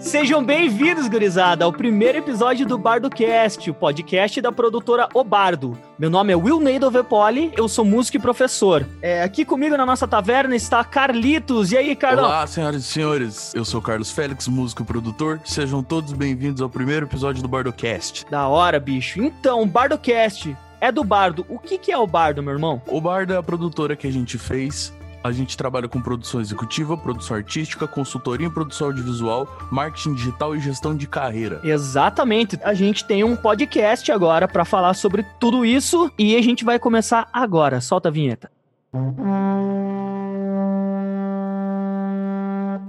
Sejam bem-vindos, gurizada, ao primeiro episódio do BardoCast, o podcast da produtora O Bardo. Meu nome é Will Neido Vepoli, eu sou músico e professor. É, aqui comigo na nossa taverna está Carlitos. E aí, Carlão? Olá, senhoras e senhores. Eu sou Carlos Félix, músico e produtor. Sejam todos bem-vindos ao primeiro episódio do BardoCast. Da hora, bicho. Então, BardoCast é do Bardo. O que, que é o Bardo, meu irmão? O Bardo é a produtora que a gente fez a gente trabalha com produção executiva, produção artística, consultoria em produção audiovisual, marketing digital e gestão de carreira. Exatamente. A gente tem um podcast agora para falar sobre tudo isso e a gente vai começar agora. Solta a vinheta.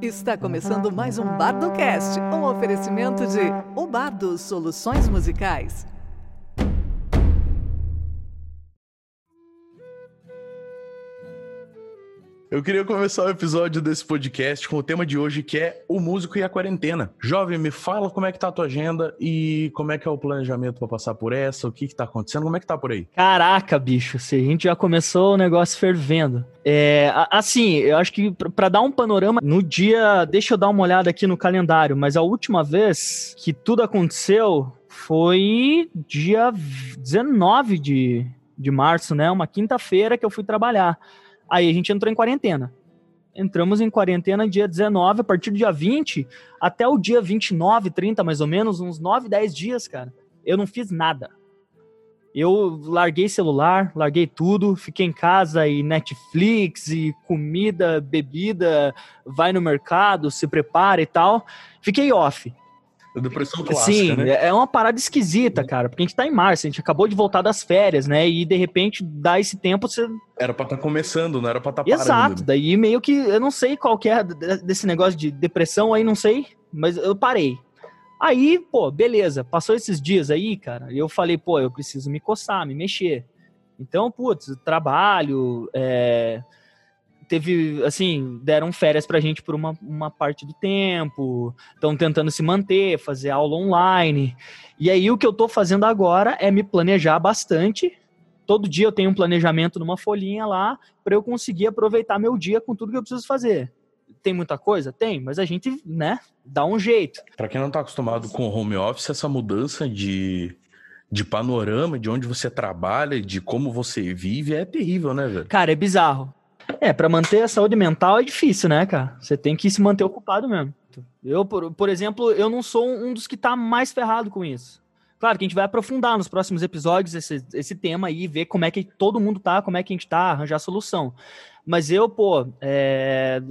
Está começando mais um BardoCast, um oferecimento de O Bardo Soluções Musicais. Eu queria começar o episódio desse podcast com o tema de hoje, que é o músico e a quarentena. Jovem, me fala como é que tá a tua agenda e como é que é o planejamento para passar por essa, o que que tá acontecendo, como é que tá por aí? Caraca, bicho, se a gente já começou o negócio fervendo. É, assim, eu acho que para dar um panorama, no dia, deixa eu dar uma olhada aqui no calendário, mas a última vez que tudo aconteceu foi dia 19 de, de março, né? Uma quinta-feira que eu fui trabalhar. Aí a gente entrou em quarentena. Entramos em quarentena dia 19, a partir do dia 20 até o dia 29, 30 mais ou menos, uns 9, 10 dias, cara. Eu não fiz nada. Eu larguei celular, larguei tudo, fiquei em casa e Netflix e comida, bebida, vai no mercado, se prepara e tal. Fiquei off. Depressão clássica, Sim, né? é uma parada esquisita, cara, porque a gente tá em março, a gente acabou de voltar das férias, né? E de repente dá esse tempo, você. Era pra estar tá começando, não era pra estar tá parando. Exato, daí meio que eu não sei qual que é desse negócio de depressão aí, não sei, mas eu parei. Aí, pô, beleza, passou esses dias aí, cara, e eu falei, pô, eu preciso me coçar, me mexer. Então, putz, trabalho, é, teve, assim, deram férias pra gente por uma, uma parte do tempo, estão tentando se manter, fazer aula online. E aí o que eu tô fazendo agora é me planejar bastante. Todo dia eu tenho um planejamento numa folhinha lá para eu conseguir aproveitar meu dia com tudo que eu preciso fazer. Tem muita coisa? Tem, mas a gente, né, dá um jeito. Para quem não tá acostumado com o home office, essa mudança de de panorama, de onde você trabalha, de como você vive, é terrível, né, velho? Cara, é bizarro. É, para manter a saúde mental é difícil, né, cara? Você tem que se manter ocupado mesmo. Eu, por, por exemplo, eu não sou um dos que tá mais ferrado com isso. Claro que a gente vai aprofundar nos próximos episódios esse, esse tema aí, ver como é que todo mundo tá, como é que a gente tá, arranjar solução. Mas eu, pô, é...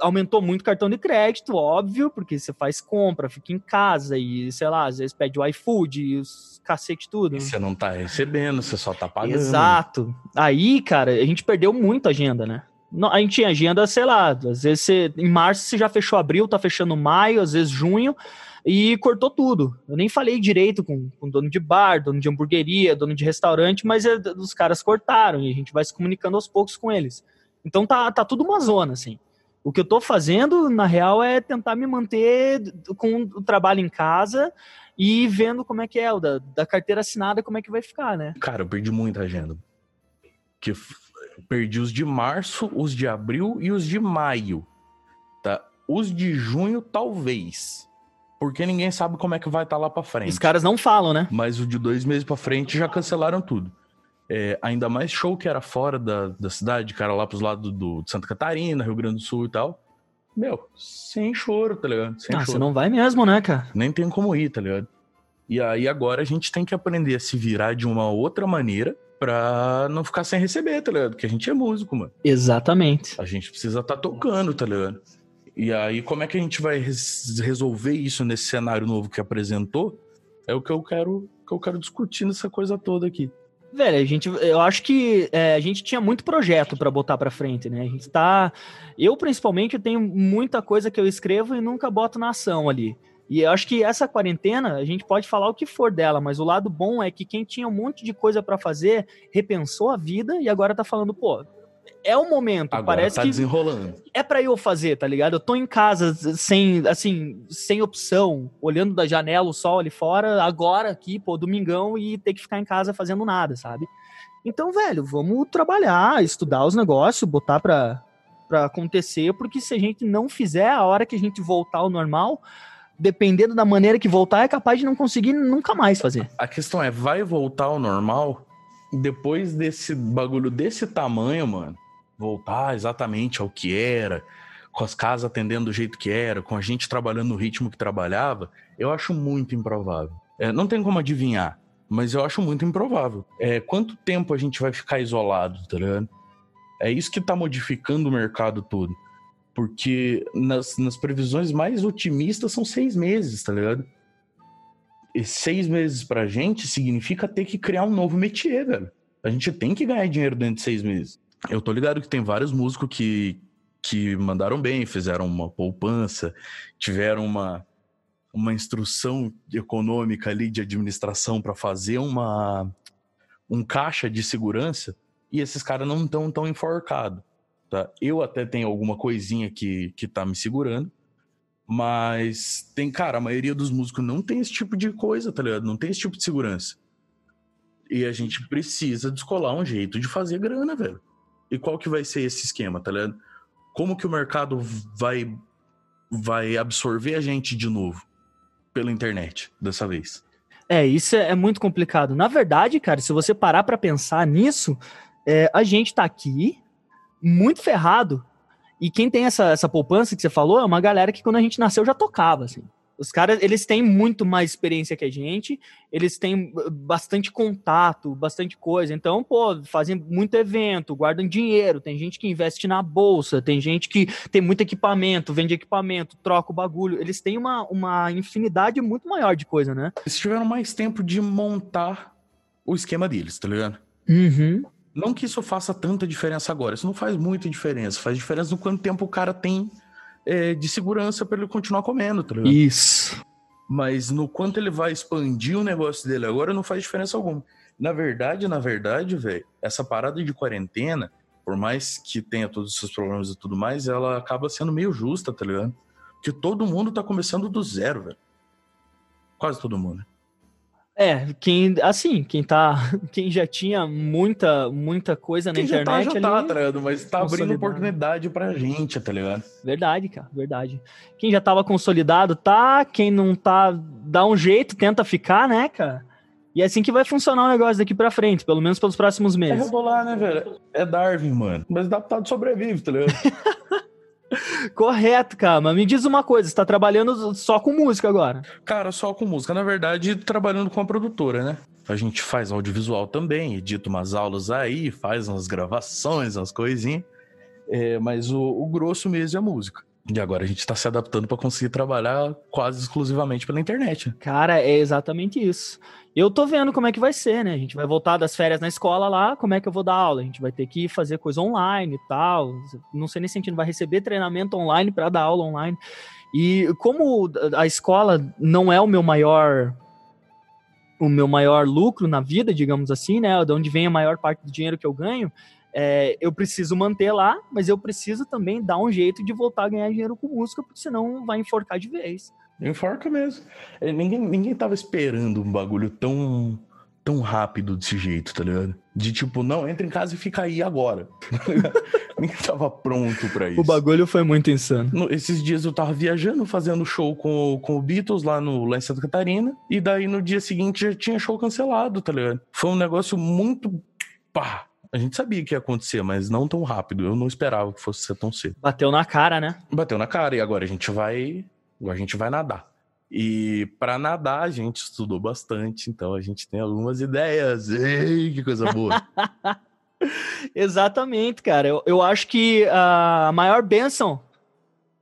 aumentou muito o cartão de crédito, óbvio, porque você faz compra, fica em casa e, sei lá, às vezes pede o iFood e os cacete tudo. E você não tá recebendo, você só tá pagando. Exato. Aí, cara, a gente perdeu muito agenda, né? A gente tinha agenda, sei lá, às vezes você, em março você já fechou abril, tá fechando maio, às vezes junho, e cortou tudo. Eu nem falei direito com, com dono de bar, dono de hamburgueria, dono de restaurante, mas é, os caras cortaram e a gente vai se comunicando aos poucos com eles. Então tá, tá tudo uma zona, assim. O que eu tô fazendo, na real, é tentar me manter com o trabalho em casa e vendo como é que é, o da, da carteira assinada, como é que vai ficar, né? Cara, eu perdi muita agenda. Que perdi os de março, os de abril e os de maio. Tá? Os de junho, talvez. Porque ninguém sabe como é que vai estar tá lá para frente. Os caras não falam, né? Mas o de dois meses para frente já cancelaram tudo. É, ainda mais show que era fora da, da cidade, cara, lá pros lados do, de Santa Catarina, Rio Grande do Sul e tal. Meu, sem choro, tá ligado? Sem ah, choro. você não vai mesmo, né, cara? Nem tem como ir, tá ligado? E aí agora a gente tem que aprender a se virar de uma outra maneira pra não ficar sem receber, tá ligado? Porque a gente é músico, mano. Exatamente. A gente precisa estar tá tocando, tá ligado? E aí, como é que a gente vai res resolver isso nesse cenário novo que apresentou? É o que eu quero, que eu quero discutir nessa coisa toda aqui. Velho, a gente, eu acho que é, a gente tinha muito projeto para botar para frente, né? A gente tá, eu principalmente eu tenho muita coisa que eu escrevo e nunca boto na ação ali. E eu acho que essa quarentena, a gente pode falar o que for dela, mas o lado bom é que quem tinha um monte de coisa para fazer repensou a vida e agora tá falando, pô, é o momento, agora parece tá que desenrolando. É para eu fazer, tá ligado? Eu tô em casa sem, assim, sem opção, olhando da janela o sol ali fora, agora aqui, pô, domingão e ter que ficar em casa fazendo nada, sabe? Então, velho, vamos trabalhar, estudar os negócios, botar pra, pra acontecer, porque se a gente não fizer a hora que a gente voltar ao normal, dependendo da maneira que voltar, é capaz de não conseguir nunca mais fazer. A questão é, vai voltar ao normal depois desse bagulho desse tamanho, mano? Voltar exatamente ao que era, com as casas atendendo do jeito que era, com a gente trabalhando no ritmo que trabalhava, eu acho muito improvável. É, não tem como adivinhar, mas eu acho muito improvável. É, quanto tempo a gente vai ficar isolado, tá ligado? É isso que tá modificando o mercado todo. Porque nas, nas previsões mais otimistas são seis meses, tá ligado? E seis meses pra gente significa ter que criar um novo métier, velho. A gente tem que ganhar dinheiro dentro de seis meses. Eu tô ligado que tem vários músicos que, que mandaram bem, fizeram uma poupança, tiveram uma, uma instrução econômica ali de administração para fazer uma um caixa de segurança e esses caras não estão tão enforcados. Tá? Eu até tenho alguma coisinha que, que tá me segurando, mas tem, cara, a maioria dos músicos não tem esse tipo de coisa, tá ligado? Não tem esse tipo de segurança. E a gente precisa descolar um jeito de fazer grana, velho. E qual que vai ser esse esquema, tá ligado? Como que o mercado vai vai absorver a gente de novo pela internet dessa vez? É, isso é muito complicado. Na verdade, cara, se você parar para pensar nisso, é, a gente tá aqui muito ferrado. E quem tem essa, essa poupança que você falou é uma galera que quando a gente nasceu já tocava, assim. Os caras, eles têm muito mais experiência que a gente, eles têm bastante contato, bastante coisa. Então, pô, fazem muito evento, guardam dinheiro. Tem gente que investe na bolsa, tem gente que tem muito equipamento, vende equipamento, troca o bagulho. Eles têm uma, uma infinidade muito maior de coisa, né? Eles tiveram mais tempo de montar o esquema deles, tá ligado? Uhum. Não que isso faça tanta diferença agora, isso não faz muita diferença. Faz diferença no quanto tempo o cara tem é, de segurança para ele continuar comendo, tá ligado? Isso. Mas no quanto ele vai expandir o negócio dele agora, não faz diferença alguma. Na verdade, na verdade, velho, essa parada de quarentena, por mais que tenha todos os seus problemas e tudo mais, ela acaba sendo meio justa, tá ligado? Porque todo mundo tá começando do zero, velho. Quase todo mundo. É, quem, assim, quem tá, quem já tinha muita, muita coisa na Quem já internet tá, já ali, tá, tá ligado? Mas tá abrindo oportunidade pra gente, tá ligado? Verdade, cara, verdade. Quem já tava consolidado tá, quem não tá, dá um jeito, tenta ficar, né, cara? E é assim que vai funcionar o negócio daqui pra frente, pelo menos pelos próximos É meses. rebolar, né, velho? É Darwin, mano. Mas adaptado sobrevive, tá ligado? Correto, cara. Mas me diz uma coisa, você tá trabalhando só com música agora. Cara, só com música. Na verdade, trabalhando com a produtora, né? A gente faz audiovisual também, edita umas aulas aí, faz umas gravações, umas coisinhas. É, mas o, o grosso mesmo é a música. E agora a gente tá se adaptando pra conseguir trabalhar quase exclusivamente pela internet. né? Cara, é exatamente isso. Eu tô vendo como é que vai ser, né? A gente vai voltar das férias na escola lá, como é que eu vou dar aula? A gente vai ter que fazer coisa online e tal. Não sei nem se a gente vai receber treinamento online para dar aula online. E como a escola não é o meu maior o meu maior lucro na vida, digamos assim, né? De onde vem a maior parte do dinheiro que eu ganho, é, eu preciso manter lá, mas eu preciso também dar um jeito de voltar a ganhar dinheiro com música, porque senão vai enforcar de vez. Enforca mesmo. É, ninguém, ninguém tava esperando um bagulho tão, tão rápido desse jeito, tá ligado? De tipo, não, entra em casa e fica aí agora. ninguém tava pronto pra isso. O bagulho foi muito insano. No- esses dias eu tava viajando, fazendo show com, o- com o Beatles lá, no, lá em Santa Catarina. E daí no dia seguinte já tinha show cancelado, tá ligado? Foi um negócio muito. pá. A gente sabia que ia acontecer, mas não tão rápido. Eu não esperava que fosse ser tão cedo. Bateu na cara, né? Bateu na cara e agora a gente vai. A gente vai nadar. E pra nadar a gente estudou bastante, então a gente tem algumas ideias. Ei, que coisa boa. Exatamente, cara. Eu, eu acho que a maior bênção,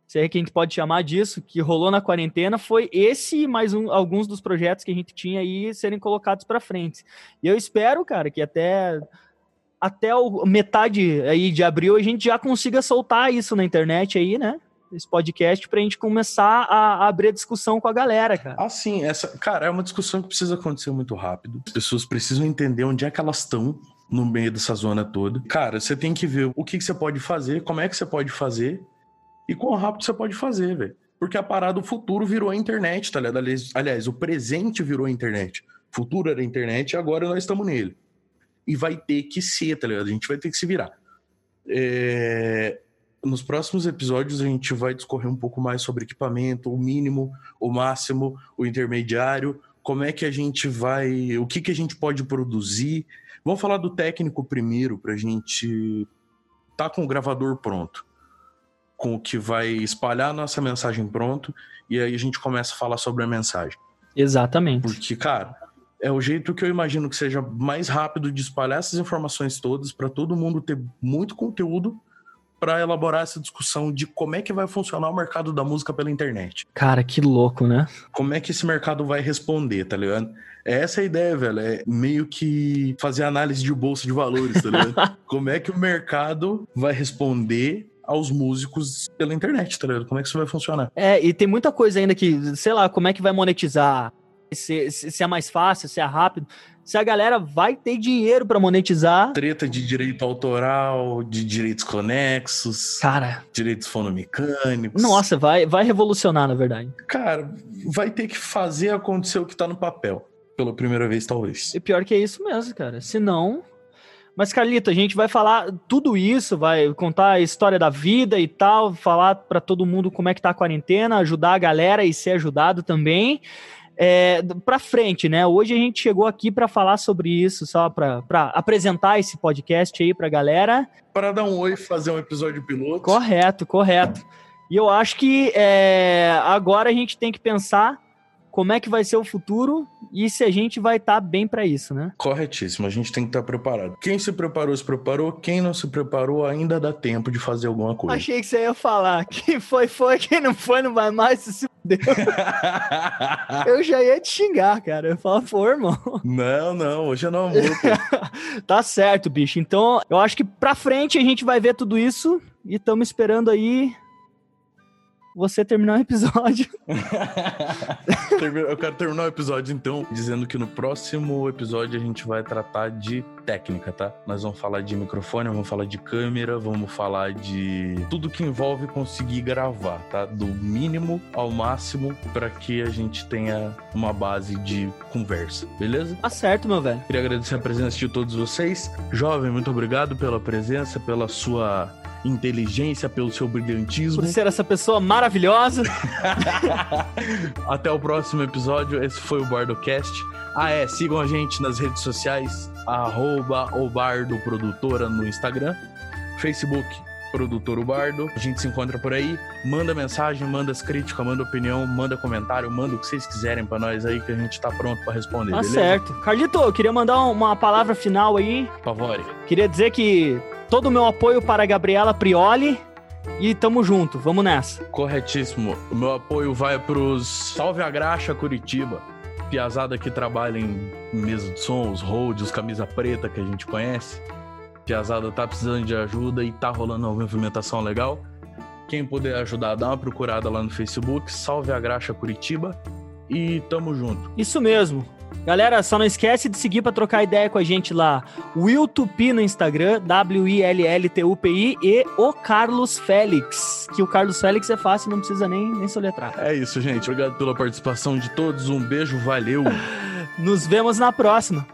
se é que a gente pode chamar disso, que rolou na quarentena foi esse e mais um, alguns dos projetos que a gente tinha aí serem colocados para frente. E eu espero, cara, que até até o, metade aí de abril a gente já consiga soltar isso na internet aí, né? Esse podcast pra gente começar a, a abrir a discussão com a galera, cara. Assim, essa, cara, é uma discussão que precisa acontecer muito rápido. As pessoas precisam entender onde é que elas estão no meio dessa zona toda. Cara, você tem que ver o que, que você pode fazer, como é que você pode fazer e quão rápido você pode fazer, velho. Porque a parada, o futuro virou a internet, tá ligado? Aliás, o presente virou a internet. O futuro era a internet e agora nós estamos nele. E vai ter que ser, tá ligado? A gente vai ter que se virar. É, Nos próximos episódios a gente vai discorrer um pouco mais sobre equipamento, o mínimo, o máximo, o intermediário, como é que a gente vai, o que, que a gente pode produzir. Vamos falar do técnico primeiro, para a gente tá com o gravador pronto, com o que vai espalhar a nossa mensagem pronto, e aí a gente começa a falar sobre a mensagem. Exatamente. Porque, cara, é o jeito que eu imagino que seja mais rápido de espalhar essas informações todas para todo mundo ter muito conteúdo para elaborar essa discussão de como é que vai funcionar o mercado da música pela internet. Cara, que louco, né? Como é que esse mercado vai responder, tá ligado? É essa a ideia, velho. É meio que fazer análise de bolsa de valores, tá ligado? como é que o mercado vai responder aos músicos pela internet, tá ligado? Como é que isso vai funcionar? É, e tem muita coisa ainda que, sei lá, como é que vai monetizar? Se, se, é mais fácil, se é rápido se a galera vai ter dinheiro para monetizar. Treta de direito autoral, de direitos conexos. Cara. Direitos fonomecânicos. Nossa, vai, vai revolucionar, na verdade. Cara, vai ter que fazer acontecer o que tá no papel. Pela primeira vez, talvez. E pior que é isso mesmo, cara. Se não. Mas, Carlito, a gente vai falar tudo isso, vai contar a história da vida e tal, falar para todo mundo como é que tá a quarentena, ajudar a galera e ser ajudado também é, para frente, né? Hoje a gente chegou aqui para falar sobre isso, só para apresentar esse podcast aí para galera. Para dar um oi fazer um episódio piloto. Correto, correto. E eu acho que é, agora a gente tem que pensar como é que vai ser o futuro e se a gente vai estar tá bem para isso, né? Corretíssimo, a gente tem que estar tá preparado. Quem se preparou, se preparou. Quem não se preparou, ainda dá tempo de fazer alguma coisa. Achei que você ia falar. Quem foi, foi. Quem não foi, não vai mais. Se fudeu. eu já ia te xingar, cara. Eu falo, pô, irmão. Não, não, hoje é no amor. tá certo, bicho. Então, eu acho que pra frente a gente vai ver tudo isso e estamos esperando aí você terminar o episódio. eu quero terminar o episódio, então, dizendo que no próximo episódio a gente vai tratar de técnica, tá? Nós vamos falar de microfone, vamos falar de câmera, vamos falar de tudo que envolve conseguir gravar, tá? Do mínimo ao máximo para que a gente tenha uma base de conversa, beleza? Tá certo, meu velho. Queria agradecer a presença de todos vocês. Jovem, muito obrigado pela presença, pela sua inteligência, pelo seu brilhantismo. Por ser essa pessoa maravilhosa. Até o próximo episódio. Esse foi o BardoCast. Ah, é, sigam a gente nas redes sociais, arroba o Bardo Produtora no Instagram, Facebook Produtor Bardo. A gente se encontra por aí. Manda mensagem, manda as críticas, manda opinião, manda comentário, manda o que vocês quiserem para nós aí que a gente tá pronto para responder. Tá beleza? certo. Carlito, eu queria mandar uma palavra final aí. Favore. Queria dizer que todo o meu apoio para a Gabriela Prioli. E tamo junto, vamos nessa. Corretíssimo. O meu apoio vai pros Salve a Graxa Curitiba. Piazada que trabalha em mesa de som, os roads, os camisa preta que a gente conhece. Piazada tá precisando de ajuda e tá rolando uma movimentação legal. Quem puder ajudar, dá uma procurada lá no Facebook, Salve a Graxa Curitiba e tamo junto. Isso mesmo. Galera, só não esquece de seguir para trocar ideia com a gente lá. Will Tupi no Instagram, W-I-L-L-T-U-P-I e o Carlos Félix. Que o Carlos Félix é fácil, não precisa nem, nem soletrar. É isso, gente. Obrigado pela participação de todos. Um beijo, valeu. Nos vemos na próxima.